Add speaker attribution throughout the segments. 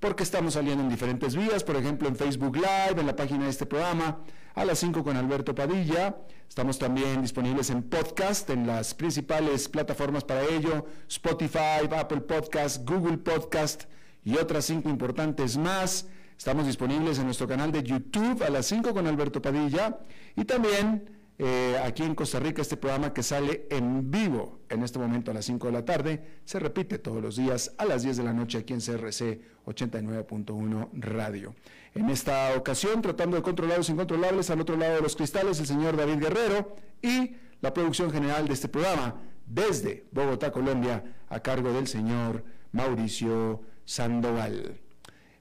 Speaker 1: porque estamos saliendo en diferentes vías, por ejemplo en Facebook Live, en la página de este programa, a las 5 con Alberto Padilla. Estamos también disponibles en podcast, en las principales plataformas para ello, Spotify, Apple Podcast, Google Podcast y otras cinco importantes más. Estamos disponibles en nuestro canal de YouTube a las 5 con Alberto Padilla y también eh, aquí en Costa Rica este programa que sale en vivo en este momento a las 5 de la tarde, se repite todos los días a las 10 de la noche aquí en CRC 89.1 Radio. En esta ocasión, tratando de controlar los incontrolables, al otro lado de los cristales, el señor David Guerrero y la producción general de este programa desde Bogotá, Colombia, a cargo del señor Mauricio Sandoval.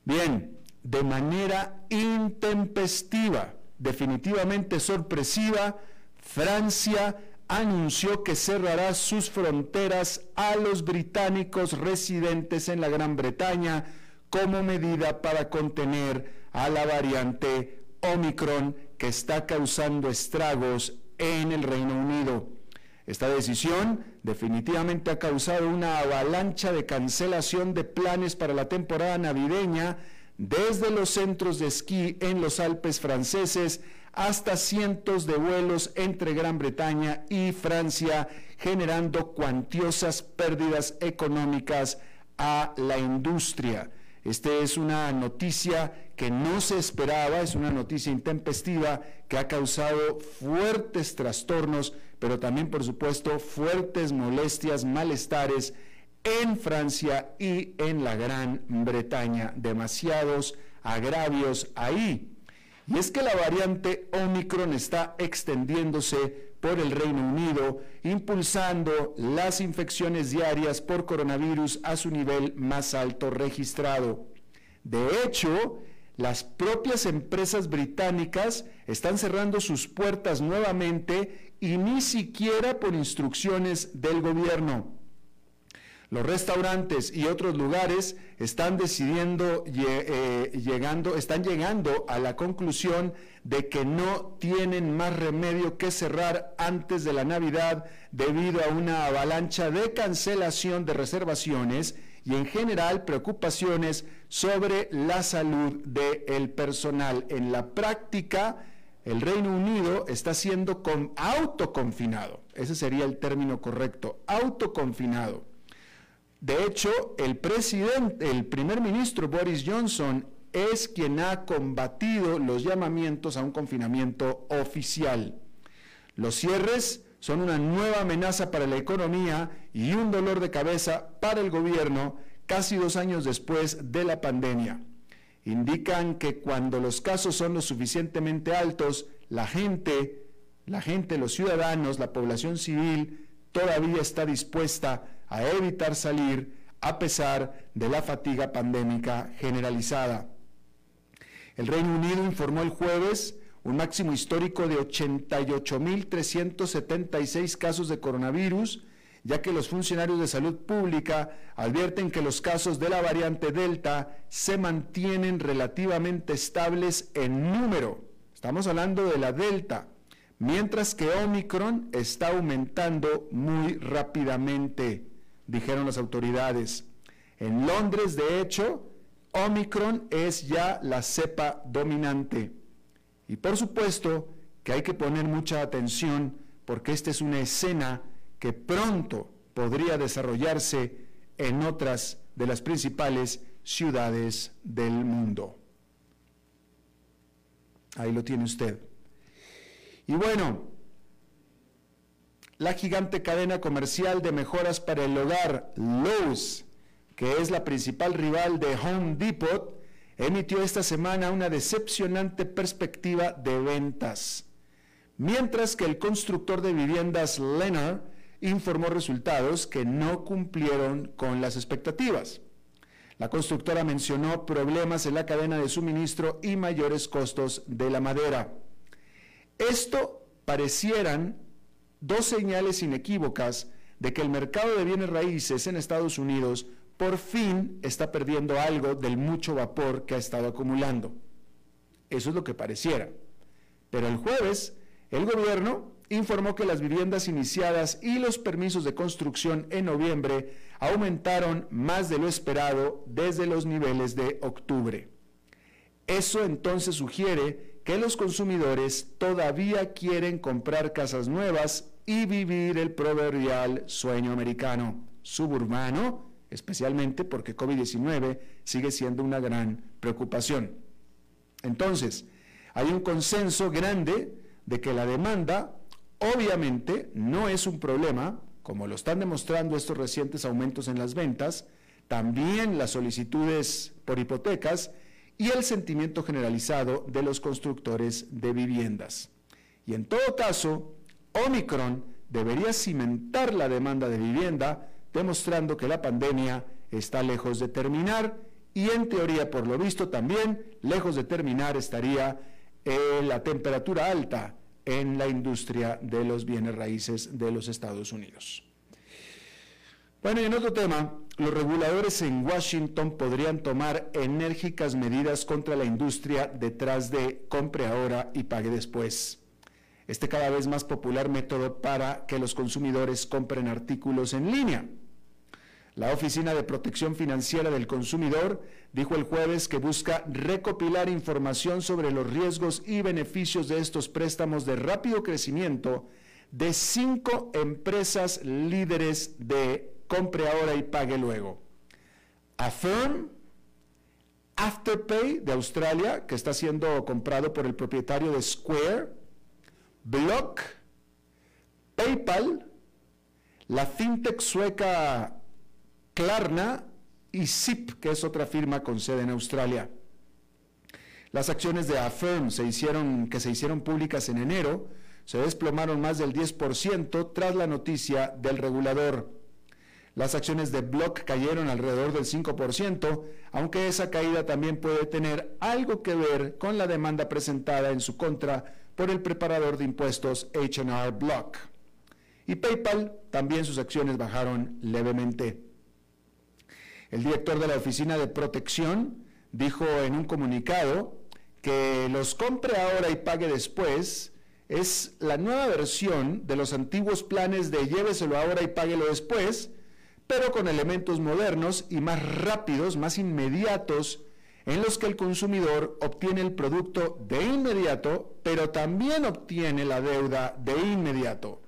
Speaker 1: Bien, de manera intempestiva, definitivamente sorpresiva, Francia anunció que cerrará sus fronteras a los británicos residentes en la Gran Bretaña como medida para contener a la variante Omicron que está causando estragos en el Reino Unido. Esta decisión definitivamente ha causado una avalancha de cancelación de planes para la temporada navideña desde los centros de esquí en los Alpes franceses hasta cientos de vuelos entre Gran Bretaña y Francia, generando cuantiosas pérdidas económicas a la industria. Esta es una noticia que no se esperaba, es una noticia intempestiva que ha causado fuertes trastornos, pero también, por supuesto, fuertes molestias, malestares en Francia y en la Gran Bretaña. Demasiados agravios ahí. Y es que la variante Omicron está extendiéndose por el Reino Unido, impulsando las infecciones diarias por coronavirus a su nivel más alto registrado. De hecho, las propias empresas británicas están cerrando sus puertas nuevamente y ni siquiera por instrucciones del gobierno. Los restaurantes y otros lugares están decidiendo, eh, llegando, están llegando a la conclusión de que no tienen más remedio que cerrar antes de la Navidad debido a una avalancha de cancelación de reservaciones y en general preocupaciones sobre la salud del personal. En la práctica, el Reino Unido está siendo con autoconfinado. Ese sería el término correcto, autoconfinado. De hecho, el presidente, el primer ministro Boris Johnson es quien ha combatido los llamamientos a un confinamiento oficial. Los cierres son una nueva amenaza para la economía y un dolor de cabeza para el gobierno casi dos años después de la pandemia. Indican que cuando los casos son lo suficientemente altos, la gente, la gente, los ciudadanos, la población civil, todavía está dispuesta a evitar salir a pesar de la fatiga pandémica generalizada. El Reino Unido informó el jueves un máximo histórico de 88.376 casos de coronavirus, ya que los funcionarios de salud pública advierten que los casos de la variante Delta se mantienen relativamente estables en número. Estamos hablando de la Delta, mientras que Omicron está aumentando muy rápidamente dijeron las autoridades. En Londres, de hecho, Omicron es ya la cepa dominante. Y por supuesto que hay que poner mucha atención porque esta es una escena que pronto podría desarrollarse en otras de las principales ciudades del mundo. Ahí lo tiene usted. Y bueno, la gigante cadena comercial de mejoras para el hogar, Lowe's, que es la principal rival de Home Depot, emitió esta semana una decepcionante perspectiva de ventas. Mientras que el constructor de viviendas Lennar informó resultados que no cumplieron con las expectativas. La constructora mencionó problemas en la cadena de suministro y mayores costos de la madera. Esto parecieran dos señales inequívocas de que el mercado de bienes raíces en Estados Unidos por fin está perdiendo algo del mucho vapor que ha estado acumulando. Eso es lo que pareciera. Pero el jueves, el gobierno informó que las viviendas iniciadas y los permisos de construcción en noviembre aumentaron más de lo esperado desde los niveles de octubre. Eso entonces sugiere que los consumidores todavía quieren comprar casas nuevas y vivir el proverbial sueño americano, suburbano, especialmente porque COVID-19 sigue siendo una gran preocupación. Entonces, hay un consenso grande de que la demanda obviamente no es un problema, como lo están demostrando estos recientes aumentos en las ventas, también las solicitudes por hipotecas y el sentimiento generalizado de los constructores de viviendas. Y en todo caso, Omicron debería cimentar la demanda de vivienda, demostrando que la pandemia está lejos de terminar y en teoría, por lo visto, también lejos de terminar estaría eh, la temperatura alta en la industria de los bienes raíces de los Estados Unidos. Bueno, y en otro tema, los reguladores en Washington podrían tomar enérgicas medidas contra la industria detrás de compre ahora y pague después. Este cada vez más popular método para que los consumidores compren artículos en línea. La Oficina de Protección Financiera del Consumidor dijo el jueves que busca recopilar información sobre los riesgos y beneficios de estos préstamos de rápido crecimiento de cinco empresas líderes de compre ahora y pague luego. Affirm, Afterpay de Australia, que está siendo comprado por el propietario de Square, Block, PayPal, la fintech sueca Klarna y Zip, que es otra firma con sede en Australia. Las acciones de Affirm se hicieron, que se hicieron públicas en enero se desplomaron más del 10% tras la noticia del regulador. Las acciones de Block cayeron alrededor del 5%, aunque esa caída también puede tener algo que ver con la demanda presentada en su contra por el preparador de impuestos HR Block. Y PayPal también sus acciones bajaron levemente. El director de la Oficina de Protección dijo en un comunicado que los compre ahora y pague después es la nueva versión de los antiguos planes de lléveselo ahora y páguelo después, pero con elementos modernos y más rápidos, más inmediatos, en los que el consumidor obtiene el producto de inmediato, pero también obtiene la deuda de inmediato.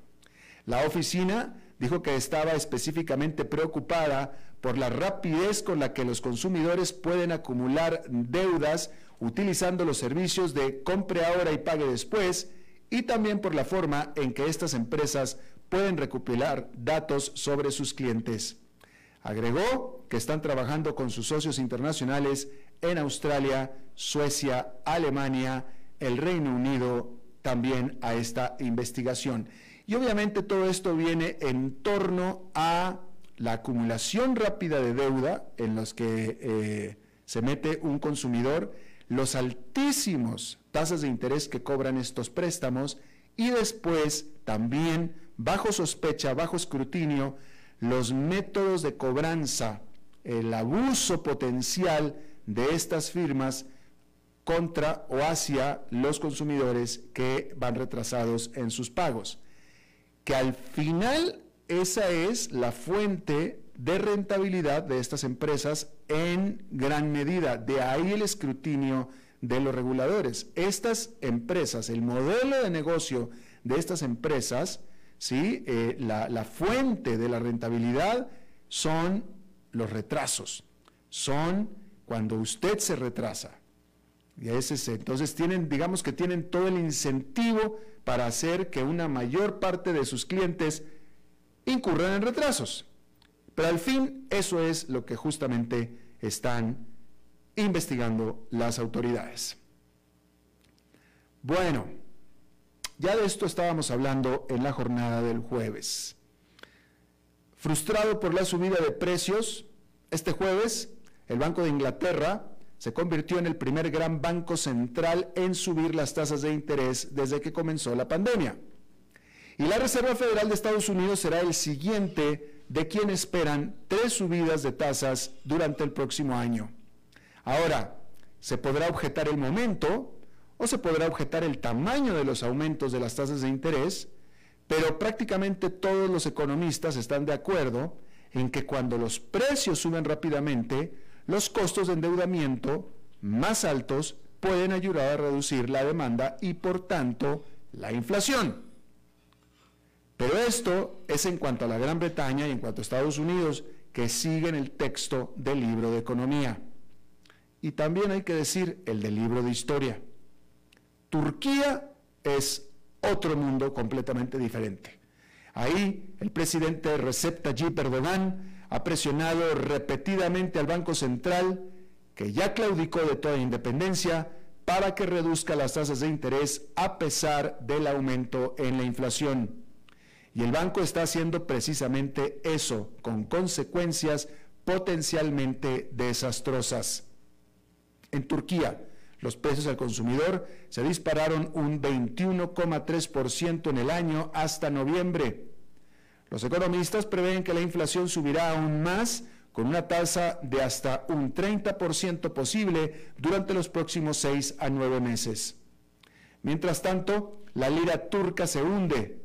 Speaker 1: La oficina dijo que estaba específicamente preocupada por la rapidez con la que los consumidores pueden acumular deudas utilizando los servicios de compre ahora y pague después y también por la forma en que estas empresas pueden recopilar datos sobre sus clientes. Agregó que están trabajando con sus socios internacionales en Australia, Suecia, Alemania, el Reino Unido, también a esta investigación. Y obviamente todo esto viene en torno a la acumulación rápida de deuda en los que eh, se mete un consumidor, los altísimos tasas de interés que cobran estos préstamos y después también, bajo sospecha, bajo escrutinio, los métodos de cobranza, el abuso potencial de estas firmas contra o hacia los consumidores que van retrasados en sus pagos. Que al final esa es la fuente de rentabilidad de estas empresas en gran medida. De ahí el escrutinio, de los reguladores. Estas empresas, el modelo de negocio de estas empresas, ¿sí? Eh, la, fuente de la rentabilidad son los retrasos, son cuando usted se retrasa. Y ese, entonces tienen, digamos que tienen todo el incentivo para hacer que una mayor parte de sus clientes incurran en retrasos. Pero al fin eso es lo que justamente están investigando las autoridades. Bueno, ya de esto estábamos hablando en la jornada del jueves. Frustrado por la subida de precios, este jueves el Banco de Inglaterra se convirtió en el primer gran banco central en subir las tasas de interés desde que comenzó la pandemia. Y la Reserva Federal de Estados Unidos será el siguiente de quien esperan tres subidas de tasas durante el próximo año. Ahora, se podrá objetar el momento o se podrá objetar el tamaño de los aumentos de las tasas de interés, pero prácticamente todos los economistas están de acuerdo en que cuando los precios suben rápidamente, los costos de endeudamiento más altos pueden ayudar a reducir la demanda y por tanto la inflación. Pero esto es en cuanto a la Gran Bretaña y en cuanto a Estados Unidos, que siguen el texto del libro de economía. Y también hay que decir el del libro de historia. Turquía es otro mundo completamente diferente. Ahí el presidente Recep Tayyip Erdogan ha presionado repetidamente al Banco Central, que ya claudicó de toda independencia, para que reduzca las tasas de interés a pesar del aumento en la inflación. Y el banco está haciendo precisamente eso, con consecuencias potencialmente desastrosas. En Turquía, los precios al consumidor se dispararon un 21,3% en el año hasta noviembre los economistas prevén que la inflación subirá aún más con una tasa de hasta un 30% posible durante los próximos seis a nueve meses. Mientras tanto, la lira turca se hunde.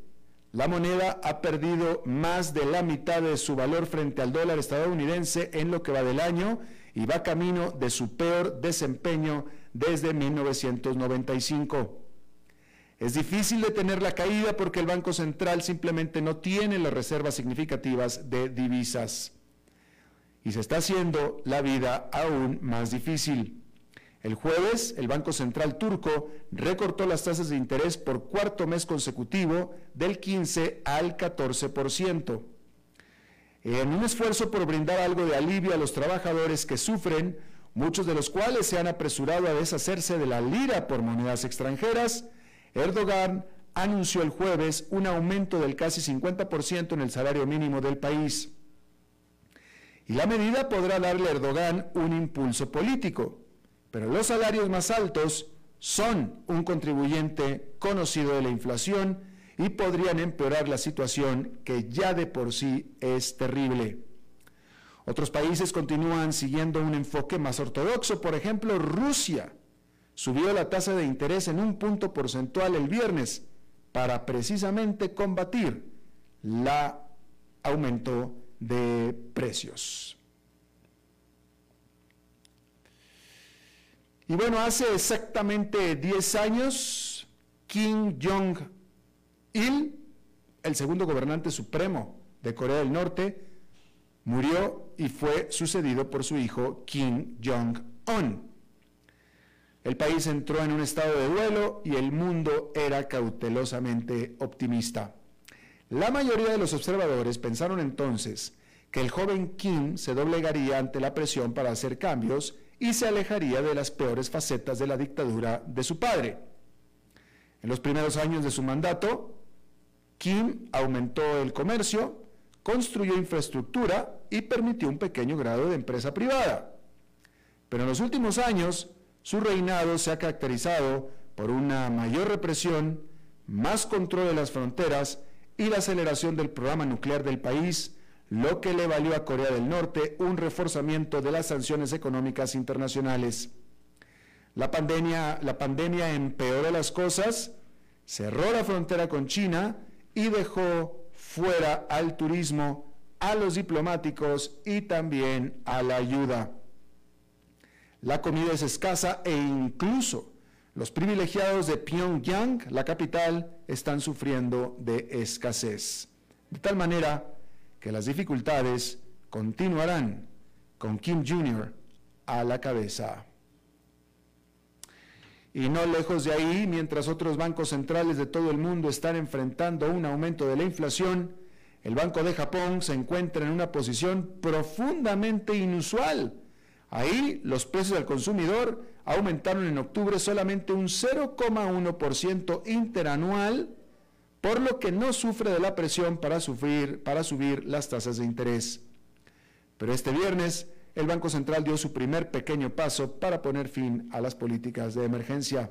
Speaker 1: La moneda ha perdido más de la mitad de su valor frente al dólar estadounidense en lo que va del año y va camino de su peor desempeño desde 1995. Es difícil detener la caída porque el Banco Central simplemente no tiene las reservas significativas de divisas. Y se está haciendo la vida aún más difícil. El jueves, el Banco Central turco recortó las tasas de interés por cuarto mes consecutivo del 15 al 14%. En un esfuerzo por brindar algo de alivio a los trabajadores que sufren, muchos de los cuales se han apresurado a deshacerse de la lira por monedas extranjeras, Erdogan anunció el jueves un aumento del casi 50% en el salario mínimo del país. Y la medida podrá darle a Erdogan un impulso político, pero los salarios más altos son un contribuyente conocido de la inflación y podrían empeorar la situación que ya de por sí es terrible. Otros países continúan siguiendo un enfoque más ortodoxo, por ejemplo Rusia, subió la tasa de interés en un punto porcentual el viernes para precisamente combatir el aumento de precios. Y bueno, hace exactamente 10 años, Kim Jong-il, el segundo gobernante supremo de Corea del Norte, murió y fue sucedido por su hijo Kim Jong-un. El país entró en un estado de duelo y el mundo era cautelosamente optimista. La mayoría de los observadores pensaron entonces que el joven Kim se doblegaría ante la presión para hacer cambios y se alejaría de las peores facetas de la dictadura de su padre. En los primeros años de su mandato, Kim aumentó el comercio, construyó infraestructura y permitió un pequeño grado de empresa privada. Pero en los últimos años, su reinado se ha caracterizado por una mayor represión, más control de las fronteras y la aceleración del programa nuclear del país, lo que le valió a Corea del Norte un reforzamiento de las sanciones económicas internacionales. La pandemia, la pandemia empeoró las cosas, cerró la frontera con China y dejó fuera al turismo, a los diplomáticos y también a la ayuda. La comida es escasa e incluso los privilegiados de Pyongyang, la capital, están sufriendo de escasez. De tal manera que las dificultades continuarán con Kim Jr. a la cabeza. Y no lejos de ahí, mientras otros bancos centrales de todo el mundo están enfrentando un aumento de la inflación, el Banco de Japón se encuentra en una posición profundamente inusual. Ahí los precios al consumidor aumentaron en octubre solamente un 0,1% interanual, por lo que no sufre de la presión para, para subir las tasas de interés. Pero este viernes el Banco Central dio su primer pequeño paso para poner fin a las políticas de emergencia.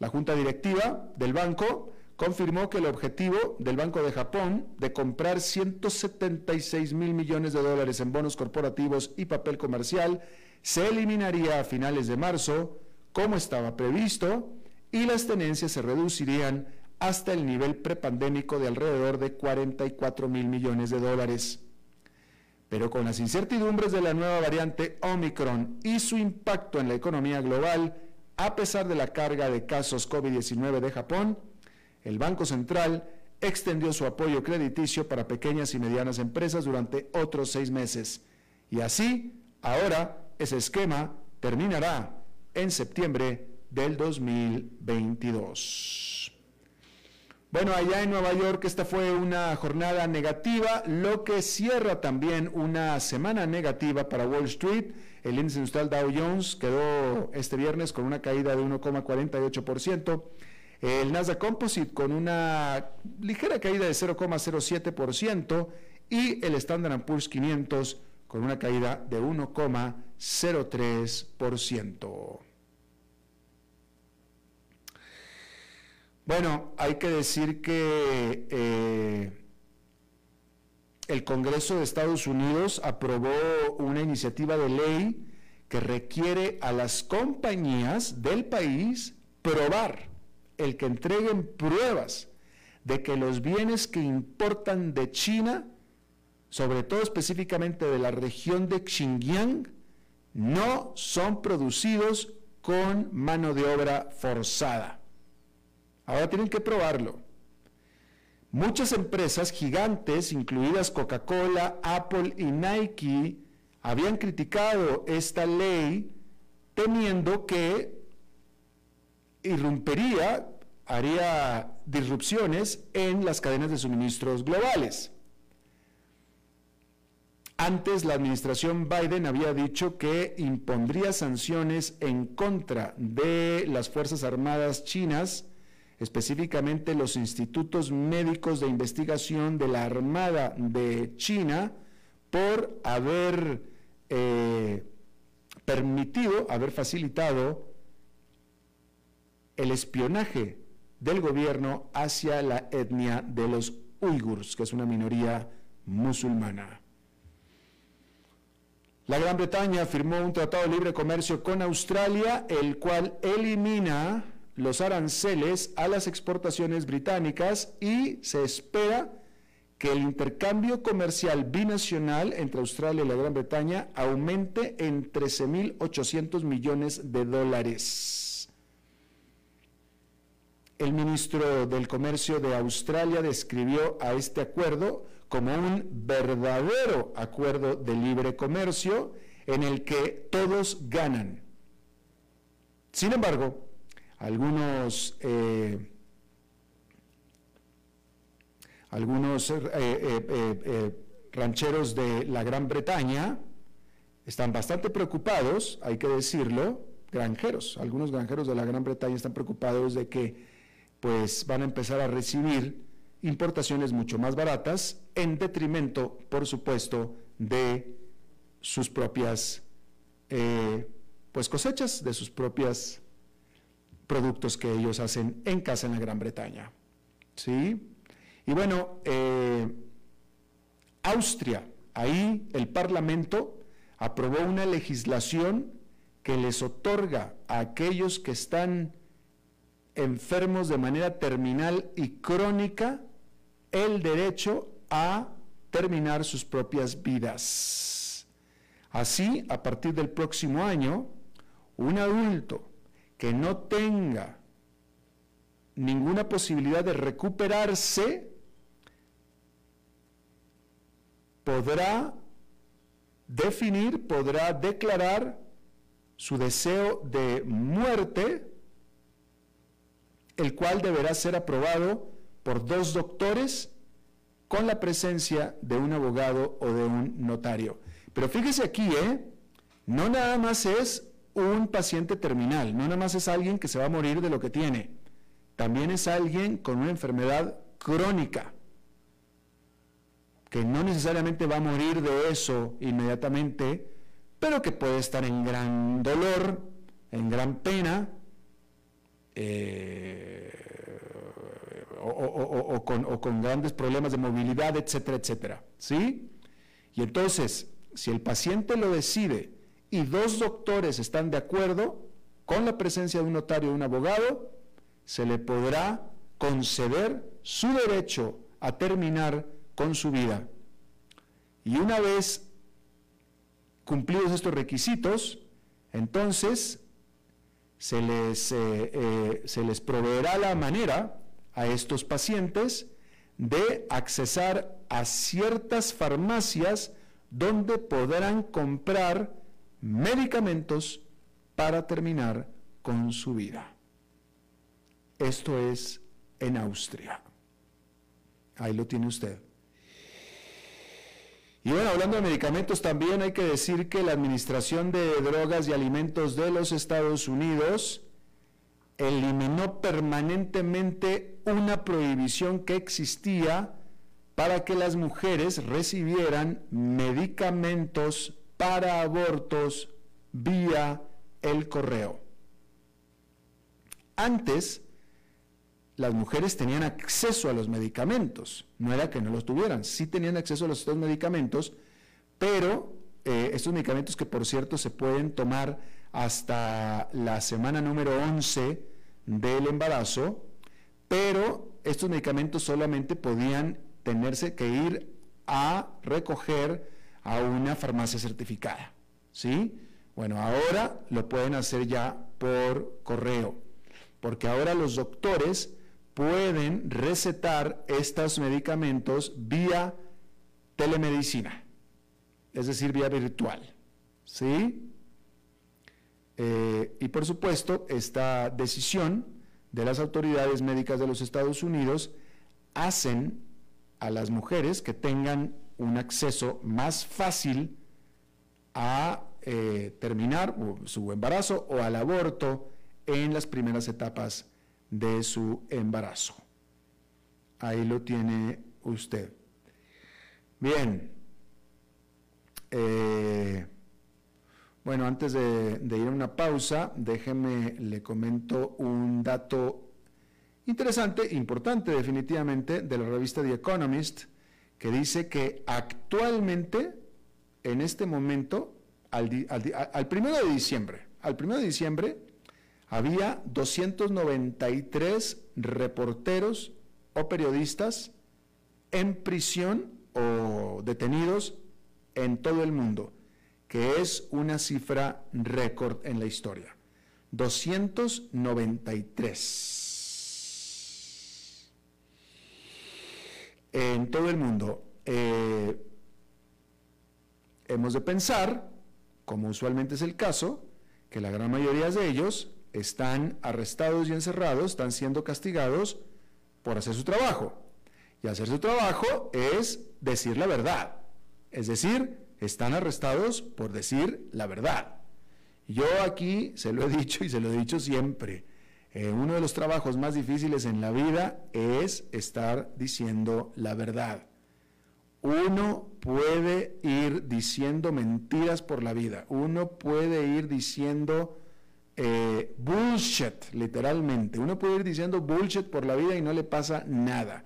Speaker 1: La Junta Directiva del banco confirmó que el objetivo del Banco de Japón de comprar 176 mil millones de dólares en bonos corporativos y papel comercial se eliminaría a finales de marzo, como estaba previsto, y las tenencias se reducirían hasta el nivel prepandémico de alrededor de 44 mil millones de dólares. Pero con las incertidumbres de la nueva variante Omicron y su impacto en la economía global, a pesar de la carga de casos COVID-19 de Japón, el Banco Central extendió su apoyo crediticio para pequeñas y medianas empresas durante otros seis meses. Y así, ahora, ese esquema terminará en septiembre del 2022. Bueno, allá en Nueva York esta fue una jornada negativa, lo que cierra también una semana negativa para Wall Street. El índice industrial Dow Jones quedó este viernes con una caída de 1,48%. El Nasdaq Composite con una ligera caída de 0,07% y el Standard Poor's 500 con una caída de 1,03%. Bueno, hay que decir que eh, el Congreso de Estados Unidos aprobó una iniciativa de ley que requiere a las compañías del país probar el que entreguen pruebas de que los bienes que importan de China sobre todo específicamente de la región de Xinjiang, no son producidos con mano de obra forzada. Ahora tienen que probarlo. Muchas empresas gigantes, incluidas Coca-Cola, Apple y Nike, habían criticado esta ley temiendo que irrumpería, haría disrupciones en las cadenas de suministros globales. Antes la administración Biden había dicho que impondría sanciones en contra de las Fuerzas Armadas chinas, específicamente los institutos médicos de investigación de la Armada de China, por haber eh, permitido, haber facilitado el espionaje del gobierno hacia la etnia de los uigurs, que es una minoría musulmana. La Gran Bretaña firmó un tratado de libre comercio con Australia, el cual elimina los aranceles a las exportaciones británicas y se espera que el intercambio comercial binacional entre Australia y la Gran Bretaña aumente en 13.800 millones de dólares. El ministro del Comercio de Australia describió a este acuerdo como un verdadero acuerdo de libre comercio en el que todos ganan. Sin embargo, algunos, eh, algunos eh, eh, rancheros de la Gran Bretaña están bastante preocupados, hay que decirlo, granjeros, algunos granjeros de la Gran Bretaña están preocupados de que pues van a empezar a recibir importaciones mucho más baratas en detrimento, por supuesto, de sus propias eh, pues cosechas, de sus propios productos que ellos hacen en casa en la Gran Bretaña. ¿Sí? Y bueno, eh, Austria, ahí el Parlamento aprobó una legislación que les otorga a aquellos que están enfermos de manera terminal y crónica el derecho a terminar sus propias vidas. Así, a partir del próximo año, un adulto que no tenga ninguna posibilidad de recuperarse, podrá definir, podrá declarar su deseo de muerte, el cual deberá ser aprobado por dos doctores con la presencia de un abogado o de un notario. Pero fíjese aquí, ¿eh? No nada más es un paciente terminal, no nada más es alguien que se va a morir de lo que tiene, también es alguien con una enfermedad crónica, que no necesariamente va a morir de eso inmediatamente, pero que puede estar en gran dolor, en gran pena, eh, o, con, o, con, grandes problemas de movilidad, etcétera, etcétera. ¿Sí? Y entonces, si el paciente lo decide y dos doctores están de acuerdo con la presencia de un notario o un abogado, se le podrá conceder su derecho a terminar con su vida. Y una vez cumplidos estos requisitos, entonces se les, eh, eh, se les proveerá la manera a estos pacientes de accesar a ciertas farmacias donde podrán comprar medicamentos para terminar con su vida. Esto es en Austria. Ahí lo tiene usted. Y bueno, hablando de medicamentos, también hay que decir que la Administración de Drogas y Alimentos de los Estados Unidos eliminó permanentemente una prohibición que existía para que las mujeres recibieran medicamentos para abortos vía el correo. Antes, las mujeres tenían acceso a los medicamentos, no era que no los tuvieran, sí tenían acceso a los estos medicamentos, pero eh, estos medicamentos que por cierto se pueden tomar hasta la semana número 11 del embarazo, pero estos medicamentos solamente podían tenerse que ir a recoger a una farmacia certificada, ¿sí? Bueno, ahora lo pueden hacer ya por correo, porque ahora los doctores pueden recetar estos medicamentos vía telemedicina, es decir, vía virtual. ¿Sí? Eh, y por supuesto, esta decisión de las autoridades médicas de los Estados Unidos hacen a las mujeres que tengan un acceso más fácil a eh, terminar su embarazo o al aborto en las primeras etapas de su embarazo. Ahí lo tiene usted. Bien. Eh, bueno, antes de, ir a una pausa, déjeme, le comento un dato interesante, importante definitivamente, de la revista The Economist, que dice que actualmente, en este momento, al, al primero de diciembre, al primero de diciembre, había 293 reporteros o periodistas en prisión o detenidos en todo el mundo, que es una cifra récord en la historia. 293 en todo el mundo. Eh, hemos de pensar, como usualmente es el caso, que la gran mayoría de ellos están arrestados y encerrados, están siendo castigados por hacer su trabajo. Y hacer su trabajo es decir la verdad. Es decir, están arrestados por decir la verdad. Yo aquí se lo he dicho y se lo he dicho siempre. Eh, uno de los trabajos más difíciles en la vida es estar diciendo la verdad. Uno puede ir diciendo mentiras por la vida. Uno puede ir diciendo eh, bullshit, literalmente. Uno puede ir diciendo bullshit por la vida y no le pasa nada.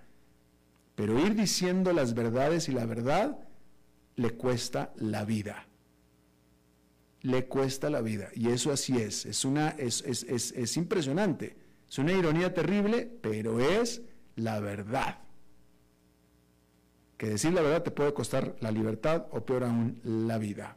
Speaker 1: Pero ir diciendo las verdades y la verdad le cuesta la vida. Le cuesta la vida. Y eso así es. Es, una, es, es, es, es impresionante. Es una ironía terrible, pero es la verdad. Que decir la verdad te puede costar la libertad o peor aún la vida.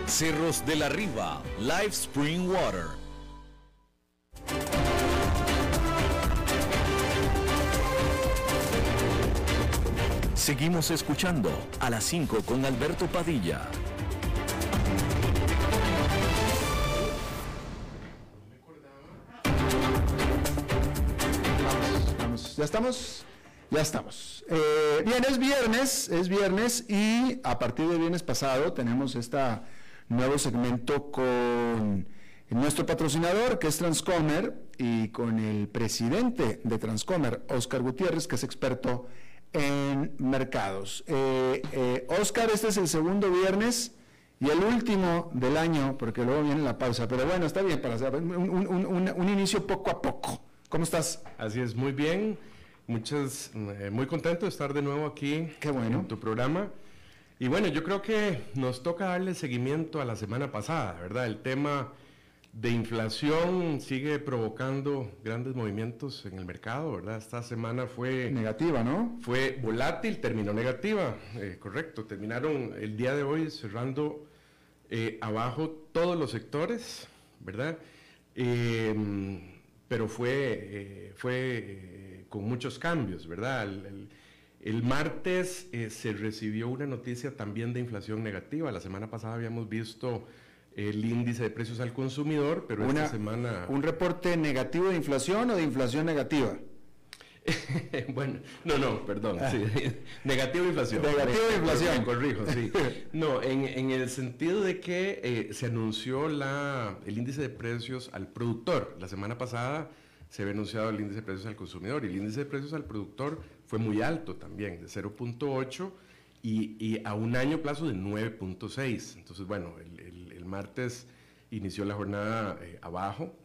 Speaker 2: Cerros de la Riva, Live Spring Water. Seguimos escuchando a las 5 con Alberto Padilla.
Speaker 1: Vamos, vamos. ¿Ya estamos? Ya estamos. Eh, bien, es viernes, es viernes y a partir del viernes pasado tenemos este nuevo segmento con nuestro patrocinador que es Transcomer y con el presidente de Transcomer, Oscar Gutiérrez, que es experto en mercados. Eh, eh, Oscar, este es el segundo viernes y el último del año, porque luego viene la pausa, pero bueno, está bien para hacer un, un- un- un inicio poco a poco. ¿Cómo estás?
Speaker 3: Así es, muy bien. Muchas, eh, muy contento de estar de nuevo aquí
Speaker 1: Qué bueno.
Speaker 3: en tu programa. Y bueno, yo creo que nos toca darle seguimiento a la semana pasada, ¿verdad? El tema de inflación sigue provocando grandes movimientos en el mercado, ¿verdad? Esta semana fue,
Speaker 1: Negativa, ¿no?
Speaker 3: fue volátil, terminó negativa, eh, correcto. Terminaron el día de hoy cerrando eh, abajo todos los sectores, ¿verdad? Eh, pero fue, eh, fue con muchos cambios, ¿verdad? El, el- el martes eh, se recibió una noticia también de inflación negativa. La semana pasada habíamos visto el índice de precios al consumidor, pero
Speaker 1: Una-
Speaker 3: esta semana...
Speaker 1: ¿Un reporte negativo de inflación o de inflación negativa?
Speaker 3: bueno, no, no, perdón. sí. Negativo de inflación.
Speaker 1: Negativo de inflación.
Speaker 3: Me corrijo, sí. No, en, en el sentido de que eh, se anunció la, el índice de precios al productor. La semana pasada se había anunciado el índice de precios al consumidor y el índice de precios al productor fue muy alto también, de 0.8 y, y a un año plazo de 9.6. Entonces, bueno, el, el- el martes inició la jornada eh, abajo.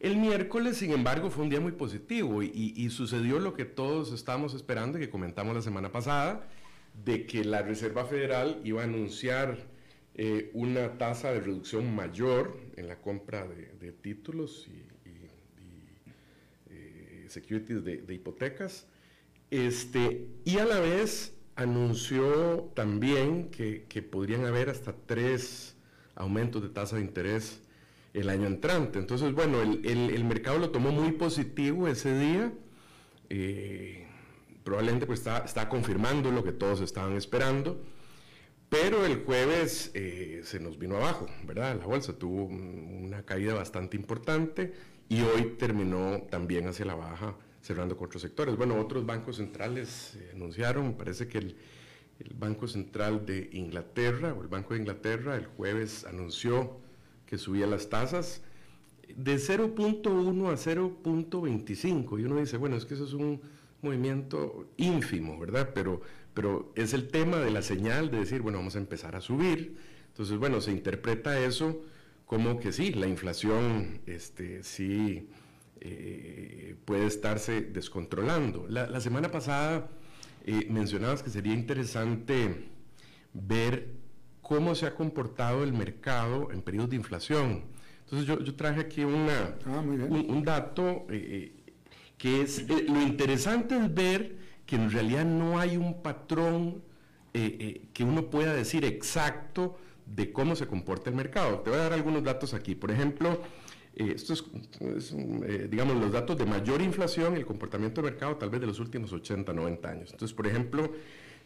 Speaker 3: El miércoles, sin embargo, fue un día muy positivo y, y- sucedió lo que todos estábamos esperando y que comentamos la semana pasada, de que la Reserva Federal iba a anunciar eh, una tasa de reducción mayor en la compra de, de títulos y, securities de, hipotecas, este, y a la vez anunció también que, podrían haber hasta tres aumentos de tasa de interés el año entrante. Entonces, bueno, el, mercado lo tomó muy positivo ese día. eh, probablemente pues está, confirmando lo que todos estaban esperando. Pero el jueves eh, se nos vino abajo, ¿verdad? La bolsa tuvo un- una caída bastante importante y hoy terminó también hacia la baja, cerrando con otros sectores. Bueno, otros bancos centrales eh, anunciaron, parece que el, el Banco Central de Inglaterra, o el Banco de Inglaterra, el jueves anunció que subía las tasas de 0.1 a 0.25. Y uno dice, bueno, es que eso es un movimiento ínfimo, ¿verdad? Pero, pero es el tema de la señal de decir, bueno, vamos a empezar a subir. Entonces, bueno, se interpreta eso como que sí, la inflación este, sí eh, puede estarse descontrolando. La, la semana pasada eh, mencionabas que sería interesante ver cómo se ha comportado el mercado en periodos de inflación. Entonces yo, traje aquí una, ah, un, dato eh, eh, que es, lo interesante es ver que en realidad no hay un patrón que uno pueda decir exacto de cómo se comporta el mercado. Te voy a dar algunos datos aquí. Por ejemplo, estos digamos, los datos de mayor inflación, el comportamiento del mercado tal vez de los últimos 80, 90 años. Entonces, por ejemplo,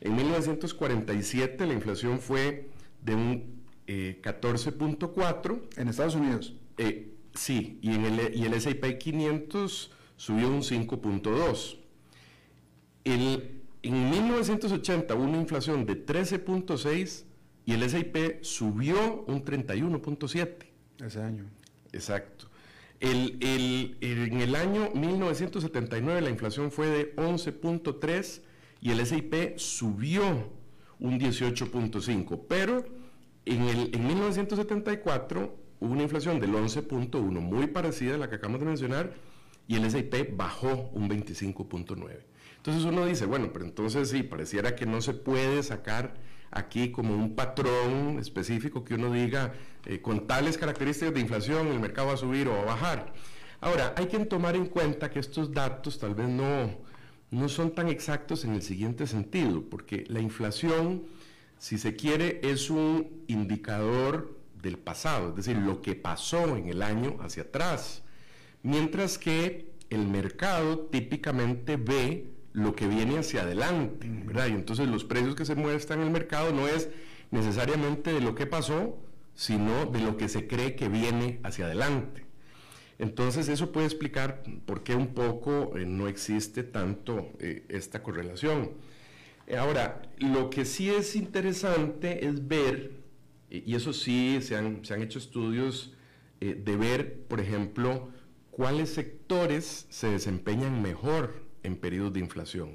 Speaker 3: en 1947 la inflación fue de un 14.4.
Speaker 1: Eh, ¿En Estados Unidos?
Speaker 3: Eh, sí, y, en el, y el S&P 500 subió un 5.2. En 1980 hubo una inflación de 13.6 y el S&P subió un 31.7.
Speaker 1: Ese año.
Speaker 3: Exacto. El, el, en el año 1979 la inflación fue de 11.3 y el S&P subió un 18.5, pero en, el, en 1974 hubo una inflación del 11.1, muy parecida a la que acabamos de mencionar, y el S&P bajó un 25.9. Entonces uno dice, bueno, pero entonces sí, pareciera que no se puede sacar aquí como un patrón específico que uno diga, eh, con tales características de inflación el mercado va a subir o va a bajar. Ahora, hay que tomar en cuenta que estos datos tal vez no, no son tan exactos en el siguiente sentido, porque la inflación, si se quiere, es un indicador del pasado, es decir, lo que pasó en el año hacia atrás, mientras que el mercado típicamente ve lo que viene hacia adelante, ¿verdad? Y entonces los precios que se muestran en el mercado no es necesariamente de lo que pasó, sino de lo que se cree que viene hacia adelante. Entonces eso puede explicar por qué un poco eh, no existe tanto eh, esta correlación. Ahora, lo que sí es interesante es ver, y eso sí se han, hecho estudios eh, de ver, por ejemplo, cuáles sectores se desempeñan mejor en periodos de inflación.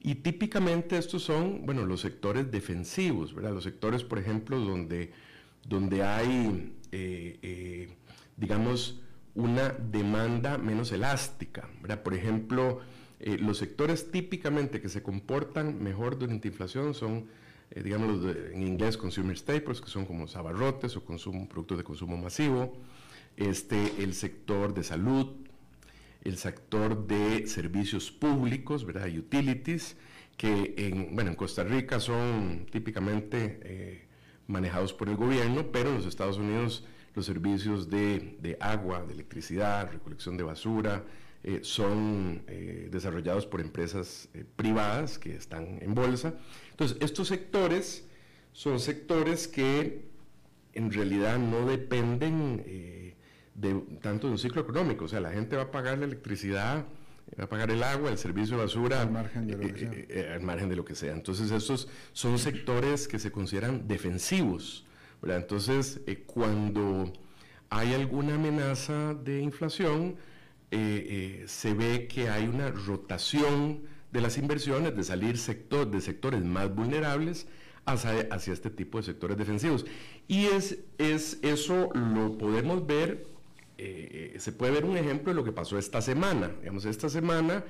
Speaker 3: Y típicamente estos son, bueno, los sectores defensivos, ¿verdad? Los sectores, por ejemplo, donde, donde hay, digamos, una demanda menos elástica. Por ejemplo, eh, los sectores típicamente que se comportan mejor durante inflación son, eh, digamos, en inglés consumer staples, que son como abarrotes o consumo, productos de consumo masivo, este, el sector de salud, el sector de servicios públicos, ¿verdad? utilities, que en, bueno, en Costa Rica son típicamente eh, manejados por el gobierno, pero en los Estados Unidos los servicios de, agua, de electricidad, recolección de basura, eh, son eh, desarrollados por empresas privadas que están en bolsa. Entonces, estos sectores son sectores que en realidad no dependen de, tanto de un ciclo económico. O sea, la gente va a pagar la electricidad, va a pagar el agua, el servicio de basura,
Speaker 1: al margen de lo que sea.
Speaker 3: al margen de lo que sea. Entonces, estos son sectores que se consideran defensivos entonces, eh, cuando hay alguna amenaza de inflación, eh, eh, se ve que hay una rotación de las inversiones, de salir sector, de sectores más vulnerables hacia, hacia, este tipo de sectores defensivos. Y es, es eso lo podemos ver, se puede ver un ejemplo de lo que pasó esta semana. Digamos, esta semana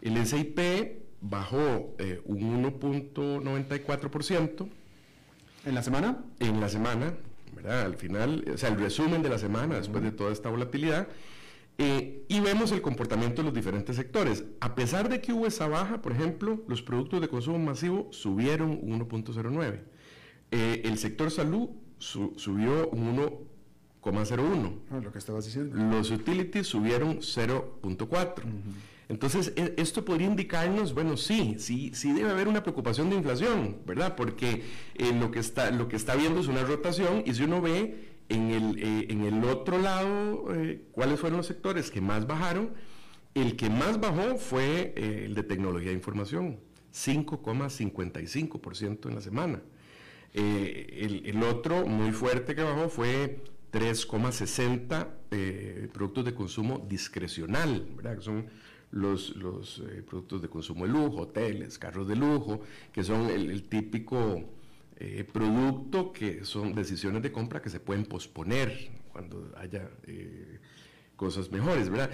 Speaker 3: el SIP bajó un 1.94%,
Speaker 1: ¿En la semana?
Speaker 3: En la semana, ¿verdad? Al final, o sea, el resumen de la semana, después de toda esta volatilidad. Eh, y vemos el comportamiento de los diferentes sectores. A pesar de que hubo esa baja, por ejemplo, los productos de consumo masivo subieron 1.09. Eh, el sector salud subió un 1,01.
Speaker 1: Ah, lo que estabas diciendo.
Speaker 3: Los utilities subieron 0.4. Entonces, e, esto podría indicarnos, bueno, sí, sí, sí debe haber una preocupación de inflación, ¿verdad? Porque eh, lo, que está, lo que está viendo es una rotación y si uno ve en el, eh, en el otro lado eh, cuáles fueron los sectores que más bajaron, el que más bajó fue el de tecnología de información, 5,55% en la semana. El, el, otro muy fuerte que bajó fue 3,60 productos de consumo discrecional, ¿verdad? Que son los, los eh, productos de consumo de lujo, hoteles, carros de lujo, que son el, típico eh, producto que son decisiones de compra que se pueden posponer cuando haya eh, cosas mejores, ¿verdad?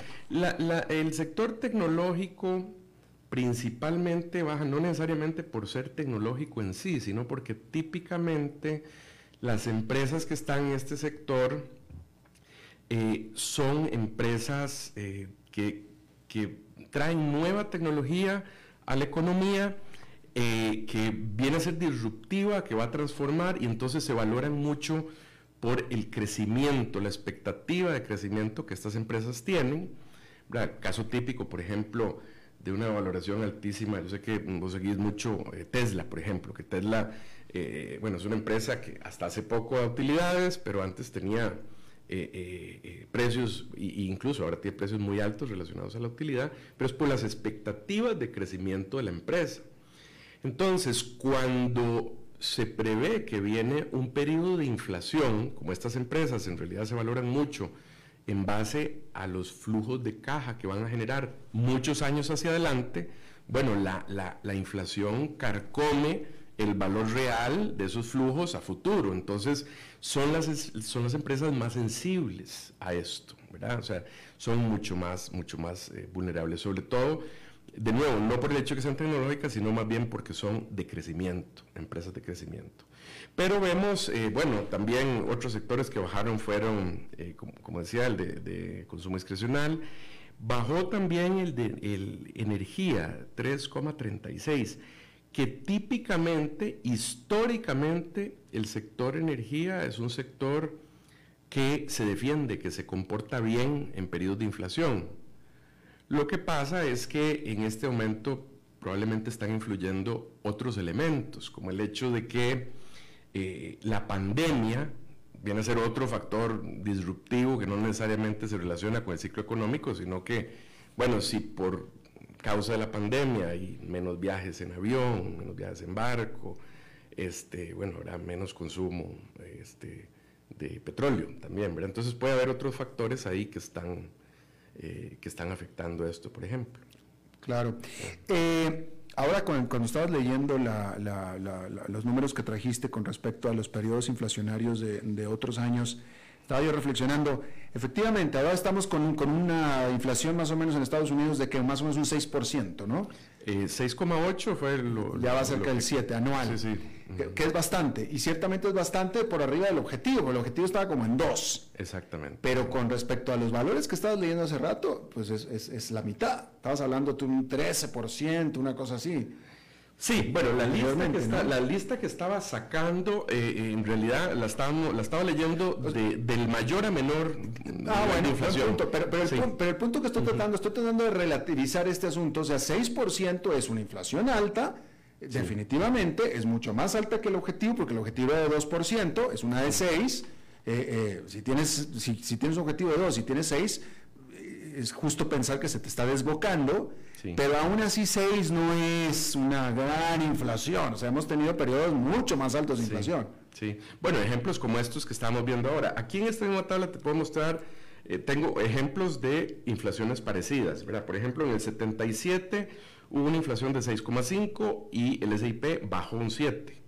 Speaker 3: el sector tecnológico principalmente baja no necesariamente por ser tecnológico en sí, sino porque típicamente las empresas que están en este sector eh, son empresas eh, que, traen nueva tecnología a la economía, eh, que viene a ser disruptiva, que va a transformar y entonces se valoran mucho por el crecimiento, la expectativa de crecimiento que estas empresas tienen. Caso típico, por ejemplo, de una valoración altísima, yo sé que vos seguís mucho Tesla, por ejemplo, que Tesla, bueno, es una empresa que hasta hace poco da utilidades, pero antes tenía eh, eh, eh, precios, e incluso ahora tiene precios muy altos relacionados a la utilidad, pero es por las expectativas de crecimiento de la empresa. Entonces, cuando se prevé que viene un periodo de inflación, como estas empresas en realidad se valoran mucho en base a los flujos de caja que van a generar muchos años hacia adelante, bueno, la, la, la inflación carcome el valor real de esos flujos a futuro. Entonces, son las, son las empresas más sensibles a esto, ¿verdad? O sea, son mucho más, mucho más eh, vulnerables, sobre todo, de nuevo, no por el hecho de que sean tecnológicas, sino más bien porque son de crecimiento, empresas de crecimiento. Pero vemos, eh, bueno, también otros sectores que bajaron fueron, eh, como, decía, el de, de, consumo discrecional. Bajó también el de el energía, 3,36 que típicamente, históricamente, el sector energía es un sector que se defiende, que se comporta bien en periodos de inflación. Lo que pasa es que en este momento probablemente están influyendo otros elementos, como el hecho de que eh, la pandemia viene a ser otro factor disruptivo que no necesariamente se relaciona con el ciclo económico, sino que, bueno, si por causa de la pandemia y menos viajes en avión, menos viajes en barco, este, bueno, habrá menos consumo este, de petróleo también, ¿verdad? Entonces puede haber otros factores ahí que están, eh, que están afectando esto, por ejemplo.
Speaker 1: Claro. Eh, ahora, cuando, estabas leyendo los números que trajiste con respecto a los periodos inflacionarios de otros años, estaba yo reflexionando, efectivamente, ahora estamos con, una inflación más o menos en Estados Unidos de que más o menos un 6%, ¿no?
Speaker 3: 6,8 eh, fue lo...
Speaker 1: Ya va cerca del 7 anual. Sí, sí. Que, es bastante, y ciertamente es bastante por arriba del objetivo, porque el objetivo estaba como en 2.
Speaker 3: Exactamente.
Speaker 1: Pero con respecto a los valores que estabas leyendo hace rato, pues es, es la mitad. Estabas hablando de un 13%, una cosa así.
Speaker 3: Sí, bueno, la lista, que la lista que estaba sacando, eh, eh, en realidad la, estábamos, la estaba leyendo del mayor a menor
Speaker 1: ah, bueno, inflación. pero, el punto, que estoy tratando, estoy tratando de relativizar este asunto, o sea, 6% es una inflación alta, definitivamente es mucho más alta que el objetivo, porque el objetivo era de 2%, es una de 6, eh, si, tienes, si, si, tienes un objetivo de 2 y tienes 6, es justo pensar que se te está desbocando, pero aún así 6 no es una gran inflación, o sea, hemos tenido periodos mucho más altos de inflación.
Speaker 3: Sí, bueno, ejemplos como estos que estamos viendo ahora. Aquí en esta misma tabla te puedo mostrar, eh, tengo ejemplos de inflaciones parecidas, ¿verdad? Por ejemplo, en el 77 hubo una inflación de 6,5 y el SIP bajó un 7.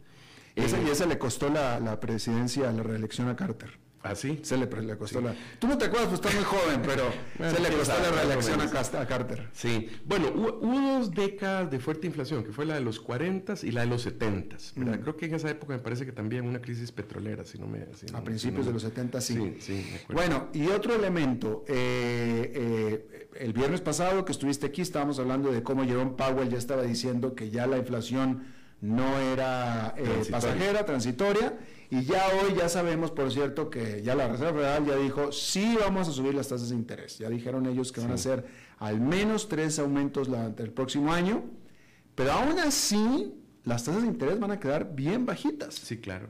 Speaker 1: Esa, y esa le costó la, la presidencia, la reelección a Carter.
Speaker 3: ¿Ah, sí?
Speaker 1: Se le, le costó la... Tú no te acuerdas, pues estás muy joven, pero se le costó la reelección a, Carter.
Speaker 3: Sí. Bueno, hubo, dos décadas de fuerte inflación, que fue la de los 40 y la de los 70. Mm. Creo que en esa época me parece que también una crisis petrolera, si no me...
Speaker 1: a principios de los 70, sí. Sí, sí Bueno, y otro elemento. Eh, eh, el viernes pasado que estuviste aquí estábamos hablando de cómo Jerome Powell ya estaba diciendo que ya la inflación no era eh, pasajera, transitoria y ya hoy ya sabemos, por cierto, que ya la Reserva Federal ya dijo, sí vamos a subir las tasas de interés. Ya dijeron ellos que van a ser al menos tres aumentos el próximo año, pero aún así las tasas de interés van a quedar bien bajitas.
Speaker 3: Sí, claro.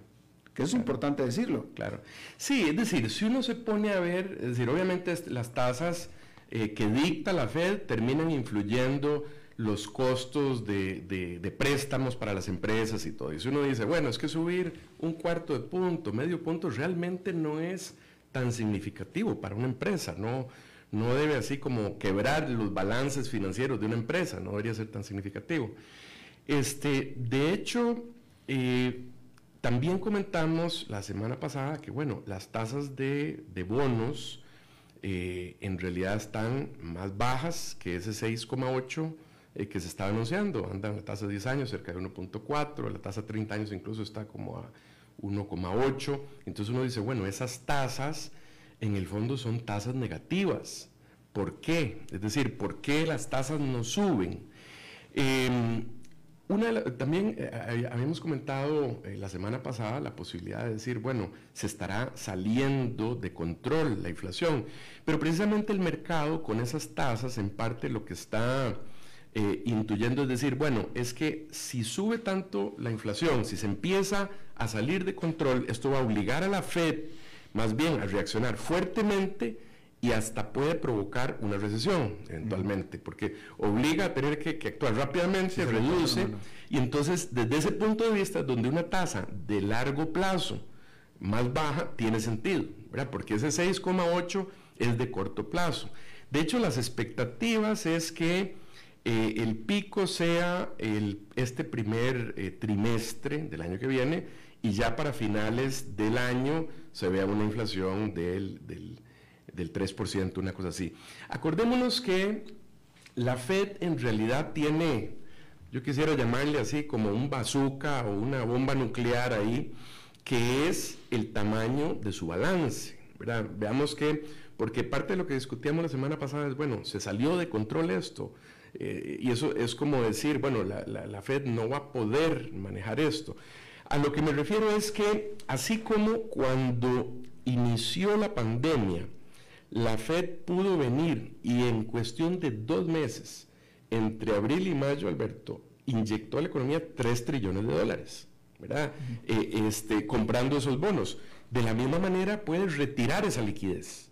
Speaker 1: Que es importante decirlo.
Speaker 3: Claro. Sí, es decir, si uno se pone a ver, es decir, obviamente las tasas eh, que dicta la Fed terminan influyendo los costos de, préstamos para las empresas y todo. Y si uno dice, bueno, es que subir un cuarto de punto, medio punto, realmente no es tan significativo para una empresa, no, no debe así como quebrar los balances financieros de una empresa, no debería ser tan significativo. Este, de hecho, eh, también comentamos la semana pasada que, bueno, las tasas de, bonos eh, en realidad están más bajas que ese 6,8 eh, que se estaba anunciando. Anda la tasa de 10 años cerca de 1.4, la tasa de 30 años incluso está como a 1,8. Entonces uno dice, bueno, esas tasas en el fondo son tasas negativas. ¿Por qué? Es decir, ¿por qué las tasas no suben? Em, una, también eh, habíamos comentado eh, la semana pasada la posibilidad de decir, bueno, se estará saliendo de control la inflación, pero precisamente el mercado con esas tasas en parte lo que está eh, intuyendo es decir, bueno, es que si sube tanto la inflación, si se empieza a salir de control, esto va a obligar a la Fed más bien a reaccionar fuertemente y hasta puede provocar una recesión eventualmente, porque obliga a tener que, actuar rápidamente, reduce, y entonces desde ese punto de vista, donde una tasa de largo plazo más baja tiene sentido, ¿verdad? porque ese 6,8 es de corto plazo. De hecho, las expectativas es que eh, el pico sea este primer eh, trimestre del año que viene y ya para finales del año se vea una inflación del, del, del 3%, una cosa así. Acordémonos que la Fed en realidad tiene, yo quisiera llamarle así como un bazooka o una bomba nuclear ahí, que es el tamaño de su balance. Veamos que, porque parte de lo que discutíamos la semana pasada es, bueno, se salió de control esto. Eh, y eso es como decir, bueno, la, la, Fed no va a poder manejar esto. A lo que me refiero es que así como cuando inició la pandemia, la Fed pudo venir y en cuestión de dos meses, entre abril y mayo, Alberto, inyectó a la economía 3 trillones de dólares, ¿verdad? Eh, este, comprando esos bonos. De la misma manera puede retirar esa liquidez.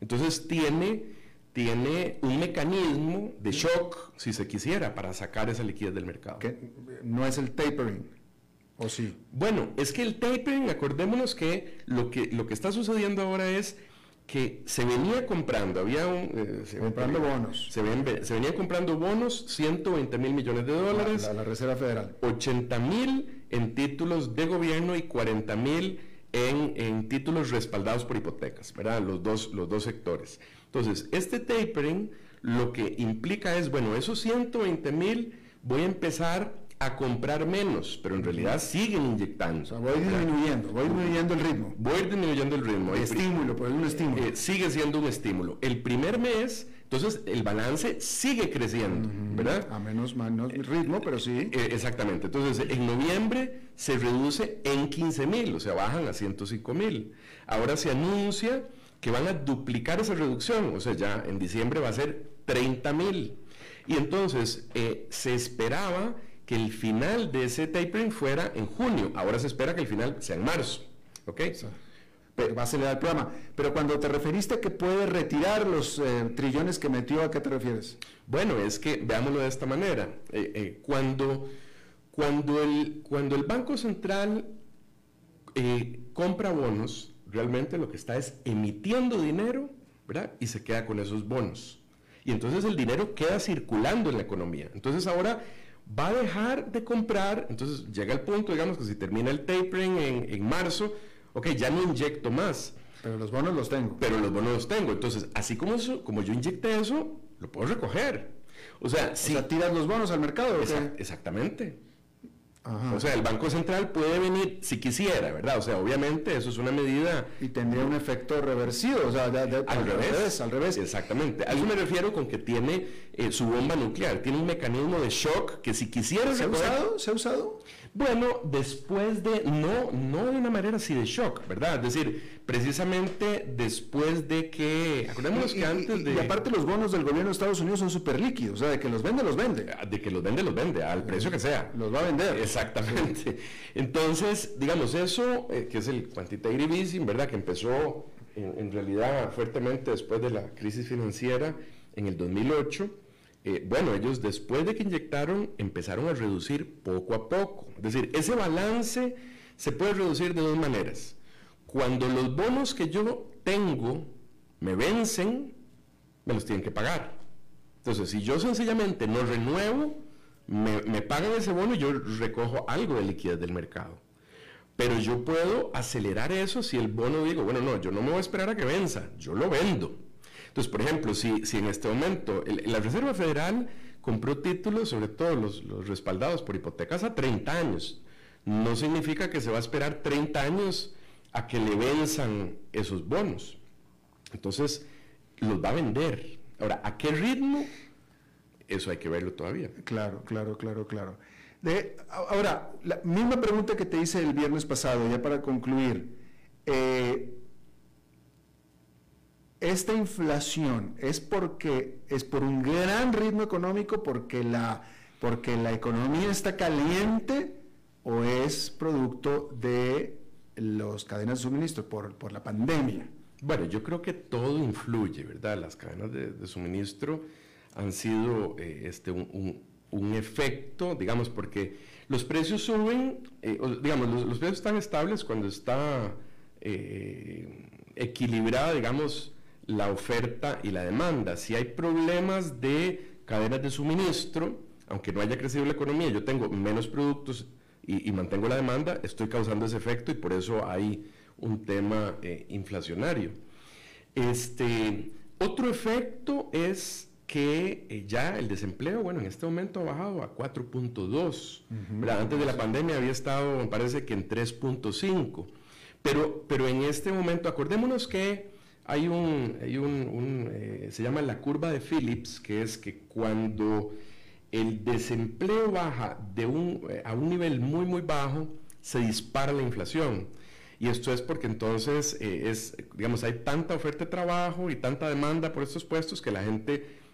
Speaker 3: Entonces tiene tiene un mecanismo de shock, si se quisiera, para sacar esa liquidez del mercado.
Speaker 1: no es el tapering, ¿o sí?
Speaker 3: Bueno, es que el tapering, acordémonos que lo que, lo que está sucediendo ahora es que se venía comprando, había un...
Speaker 1: Eh, comprando bonos.
Speaker 3: Se, venía comprando bonos, 120 mil millones de dólares.
Speaker 1: La, la Reserva Federal.
Speaker 3: 80 mil en títulos de gobierno y 40 mil en, en, títulos respaldados por hipotecas, ¿verdad? Los dos, los dos sectores. Entonces, este tapering lo que implica es, bueno, esos 120 mil voy a empezar a comprar menos, pero en realidad siguen inyectando. O
Speaker 1: sea, voy disminuyendo, voy disminuyendo el ritmo.
Speaker 3: Voy disminuyendo el ritmo.
Speaker 1: El estímulo, es un estímulo.
Speaker 3: Eh, sigue siendo un estímulo. El primer mes, entonces el balance sigue creciendo, ¿verdad?
Speaker 1: A menos, menos ritmo, pero sí.
Speaker 3: Eh, exactamente. Entonces, en noviembre se reduce en 15 mil, o sea, bajan a 105 mil. Ahora se anuncia que van a duplicar esa reducción, o sea, ya en diciembre va a ser 30 mil. Y entonces eh, se esperaba que el final de ese tapering fuera en junio, ahora se espera que el final sea en marzo. ¿Ok?
Speaker 1: Pero va a acelerar el programa. Pero cuando te referiste a que puede retirar los eh, trillones que metió, ¿a qué te refieres?
Speaker 3: Bueno, es que veámoslo de esta manera. Eh, cuando, cuando, el, cuando el Banco Central compra bonos, realmente lo que está es emitiendo dinero, ¿verdad? Y se queda con esos bonos. Y entonces el dinero queda circulando en la economía. Entonces ahora va a dejar de comprar, entonces llega el punto, digamos, que si termina el tapering en, marzo, ok, ya no inyecto más.
Speaker 1: Pero los bonos los tengo.
Speaker 3: Pero los bonos los tengo. Entonces, así como, eso, como yo inyecté eso, lo puedo recoger. O sea,
Speaker 1: si... tiras los bonos al mercado.
Speaker 3: exactamente. O sea, el Banco Central puede venir si quisiera, ¿verdad? O sea, obviamente eso es una medida...
Speaker 1: Y tendría un efecto reversivo, o sea,
Speaker 3: al, revés, al revés. Exactamente. A eso me refiero con que tiene eh, su bomba nuclear, tiene un mecanismo de shock que si quisiera...
Speaker 1: ¿Se ha usado? ¿Se ha usado?
Speaker 3: Bueno, después de, no, no de una manera así de shock, ¿verdad? Es decir, precisamente después de que, acordémonos que antes de...
Speaker 1: Y aparte los bonos del gobierno de Estados Unidos son súper líquidos, o sea, de que los vende, los vende.
Speaker 3: Ah, de que los vende, los vende, al precio que sea.
Speaker 1: Los va a vender.
Speaker 3: Exactamente. Entonces, digamos, eso, eh, que es el quantitative easing, ¿verdad? Que empezó en, en realidad fuertemente después de la crisis financiera en el 2008 eh, bueno, ellos después de que inyectaron empezaron a reducir poco a poco. Es decir, ese balance se puede reducir de dos maneras. Cuando los bonos que yo tengo me vencen, me los tienen que pagar. Entonces, si yo sencillamente no renuevo, me, me pagan ese bono y yo recojo algo de liquidez del mercado. Pero yo puedo acelerar eso si el bono digo, bueno, no, yo no me voy a esperar a que venza, yo lo vendo. Entonces, por ejemplo, si, si en este momento la Reserva Federal compró títulos, sobre todo los, los respaldados por hipotecas, a 30 años. No significa que se va a esperar 30 años a que le venzan esos bonos. Entonces, los va a vender. Ahora, ¿a qué ritmo? Eso hay que verlo todavía.
Speaker 1: Claro, claro, claro, claro. Ahora, la misma pregunta que te hice el viernes pasado, ya para concluir. Eh, esta inflación es porque es por un gran ritmo económico, porque la, porque la economía está caliente o es producto de las cadenas de suministro por, por la pandemia.
Speaker 3: Bueno, yo creo que todo influye, ¿verdad? Las cadenas de, suministro han sido eh, este, un, un, efecto, digamos, porque los precios suben, eh, digamos, los, precios están estables cuando está eh, equilibrada, digamos, la oferta y la demanda. Si hay problemas de cadenas de suministro, aunque no haya crecido la economía, yo tengo menos productos y, mantengo la demanda, estoy causando ese efecto y por eso hay un tema eh, inflacionario. Este, otro efecto es que eh, ya el desempleo, bueno, en este momento ha bajado a 4.2. Antes de la pandemia había estado, me parece que en 3.5. Pero, pero en este momento, acordémonos que hay un, hay un, eh, se llama la curva de Phillips, que es que cuando el desempleo baja de un, eh, a un nivel muy, muy bajo, se dispara la inflación. Y esto es porque entonces eh, es, digamos, hay tanta oferta de trabajo y tanta demanda por estos puestos que la gente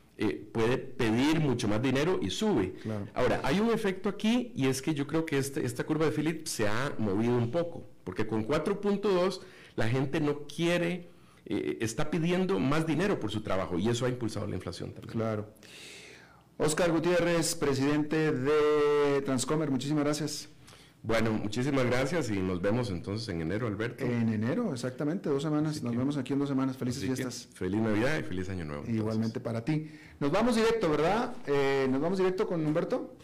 Speaker 3: puede pedir mucho más dinero y sube. Ahora, hay un efecto aquí y es que yo creo que este, esta curva de Phillips se ha movido un poco, porque con 4.2 la gente no quiere eh, está pidiendo más dinero por su trabajo y eso ha impulsado la inflación también.
Speaker 1: Claro. Oscar Gutiérrez, presidente de Transcomer, muchísimas gracias.
Speaker 3: Bueno, muchísimas gracias y nos vemos entonces en enero, Alberto.
Speaker 1: En enero, exactamente, dos semanas. nos vemos aquí en dos semanas. Felices fiestas.
Speaker 3: Feliz Navidad y feliz Año Nuevo.
Speaker 1: Igualmente para ti. Nos vamos directo, ¿verdad? Eh, ¿Nos vamos directo con Humberto?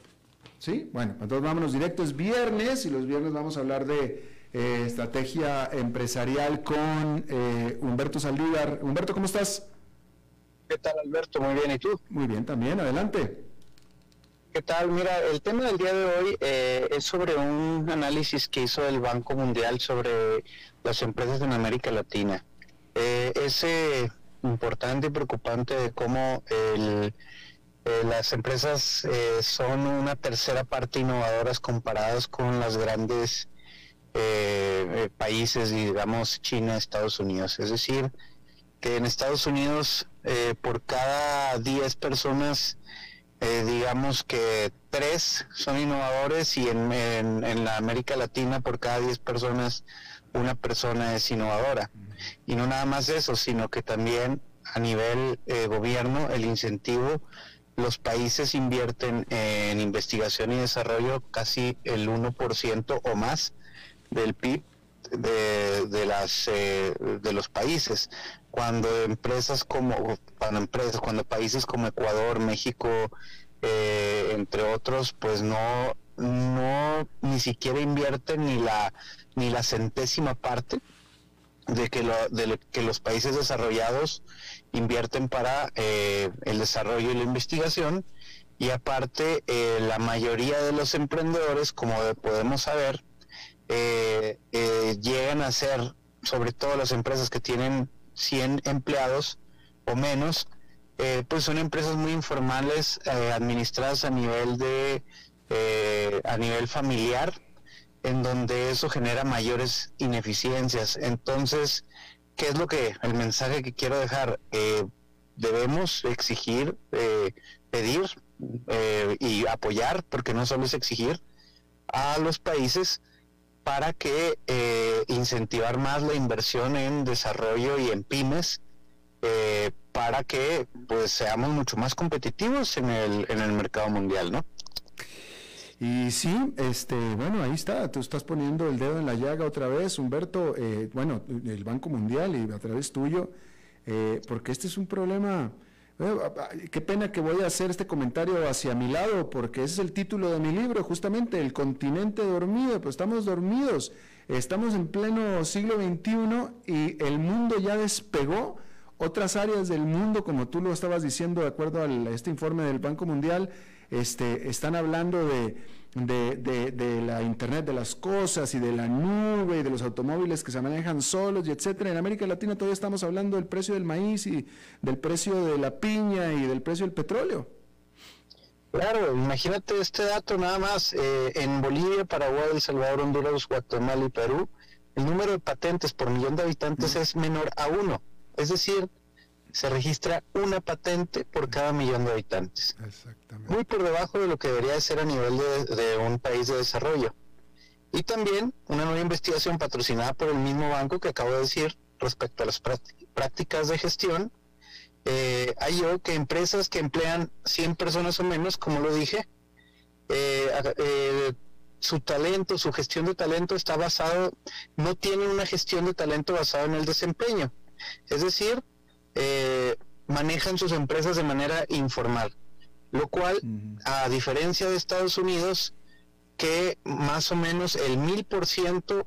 Speaker 1: Sí, bueno, entonces vámonos directo. Es viernes y los viernes vamos a hablar de eh, estrategia empresarial con eh, Humberto Saldívar. Humberto, ¿cómo estás?
Speaker 4: ¿Qué tal, Alberto? Muy bien, ¿y tú?
Speaker 1: Muy bien, también, adelante.
Speaker 4: ¿Qué tal? Mira, el tema del día de hoy eh, es sobre un análisis que hizo el Banco Mundial sobre las empresas en América Latina. es importante y preocupante de cómo las empresas son una tercera parte innovadoras comparadas con las grandes eh, eh, países, digamos China, Estados Unidos. Es decir, que en Estados Unidos eh, por cada 10 personas, digamos que 3 son innovadores y en, en, la América Latina por cada 10 personas una persona es innovadora. Y no nada más eso, sino que también a nivel gobierno el incentivo los países invierten en investigación y desarrollo casi el 1% o más del PIB de, las eh, de los países. Cuando empresas como cuando empresas cuando países como Ecuador México eh, entre otros pues no no ni siquiera invierten ni la ni la centésima parte de que lo, de que los países desarrollados invierten para eh, el desarrollo y la investigación. Y aparte la mayoría de los emprendedores como podemos saber eh, eh, llegan a ser, sobre todo las empresas que tienen 100 empleados o menos, eh, pues son empresas muy informales, administradas a nivel de, a nivel familiar, en donde eso genera mayores ineficiencias. Entonces, ¿qué es lo que, el mensaje que quiero dejar? debemos exigir, pedir y apoyar, porque no solo es exigir, a los países para que eh, incentivar más la inversión en desarrollo y en pymes eh, para que pues seamos mucho más competitivos en el, en el mercado mundial, ¿no?
Speaker 1: Y sí, este, bueno, ahí está, tú estás poniendo el dedo en la llaga otra vez, Humberto, eh, bueno, el Banco Mundial y a través tuyo, porque este es un problema, qué pena que voy a hacer este comentario hacia mi lado, porque ese es el título de mi libro, justamente, El continente dormido, pues estamos dormidos, estamos en pleno siglo XXI y el mundo ya despegó. Otras áreas del mundo, como tú lo estabas diciendo, de acuerdo a este informe del Banco Mundial, este, están hablando de, de, la Internet de las cosas y de la nube y de los automóviles que se manejan solos y etcétera. En América Latina todavía estamos hablando del precio del maíz y del precio de la piña y del precio del petróleo.
Speaker 4: Claro, imagínate este dato nada más. Eh, en Bolivia, Paraguay, El Salvador, Honduras, Guatemala y Perú, el número de patentes por millón de habitantes es menor a uno. Es decir, se registra una patente por cada millón de habitantes. Muy por debajo de lo que debería ser a nivel de, un país de desarrollo. Y también una nueva investigación patrocinada por el mismo banco que acabo de decir respecto a las prácticas de gestión, eh, halló que empresas que emplean 100 personas o menos, como lo dije, eh, eh, su talento, su gestión de talento está basado, no tienen una gestión de talento basada en el desempeño. Es decir, eh, manejan sus empresas de manera informal, lo cual, a diferencia de Estados Unidos, que más o menos el mil por ciento,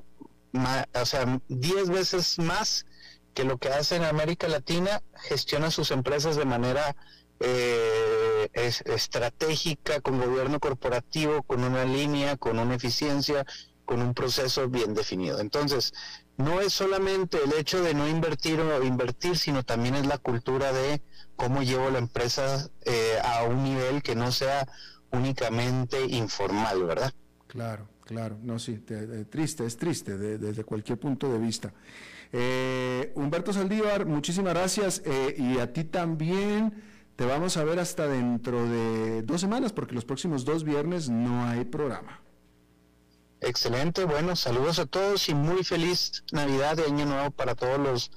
Speaker 4: o sea, diez veces más que lo que hace en América Latina, gestiona sus empresas de manera eh, es estratégica, con gobierno corporativo, con una línea, con una eficiencia, con un proceso bien definido. Entonces, no es solamente el hecho de no invertir o invertir, sino también es la cultura de cómo llevo la empresa eh, a un nivel que no sea únicamente informal, ¿verdad?
Speaker 1: Claro, claro, no, sí, triste, es triste desde cualquier punto de vista. Eh, Humberto Saldívar, muchísimas gracias eh, y a ti también. Te vamos a ver hasta dentro de dos semanas porque los próximos dos viernes no hay programa.
Speaker 4: Excelente, bueno, saludos a todos y muy feliz Navidad y Año Nuevo para todos los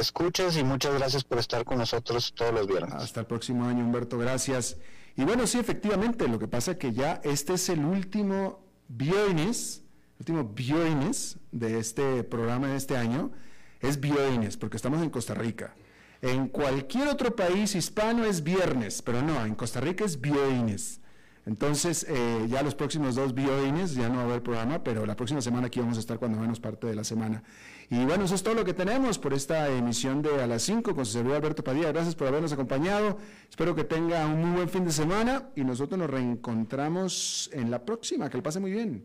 Speaker 4: escuchas y muchas gracias por estar con nosotros todos los viernes.
Speaker 1: Hasta el próximo año, Humberto, gracias. Y bueno, sí, efectivamente, lo que pasa es que ya este es el último viernes, último viernes de este programa de este año, es viernes, porque estamos en Costa Rica. En cualquier otro país hispano es viernes, pero no, en Costa Rica es viernes. Entonces, eh, ya los próximos dos viernes ya no va a haber programa, pero la próxima semana aquí vamos a estar cuando menos parte de la semana. Y bueno, eso es todo lo que tenemos por esta emisión de A las 5 con su servidor Alberto Padilla. Gracias por habernos acompañado. Espero que tenga un muy buen fin de semana y nosotros nos reencontramos en la próxima. Que le pase muy bien.